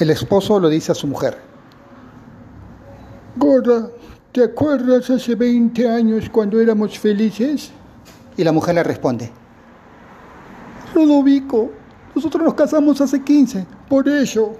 El esposo lo dice a su mujer. Gorda, ¿te acuerdas hace 20 años cuando éramos felices? Y la mujer le responde. Ludovico, nosotros nos casamos hace 15, por eso.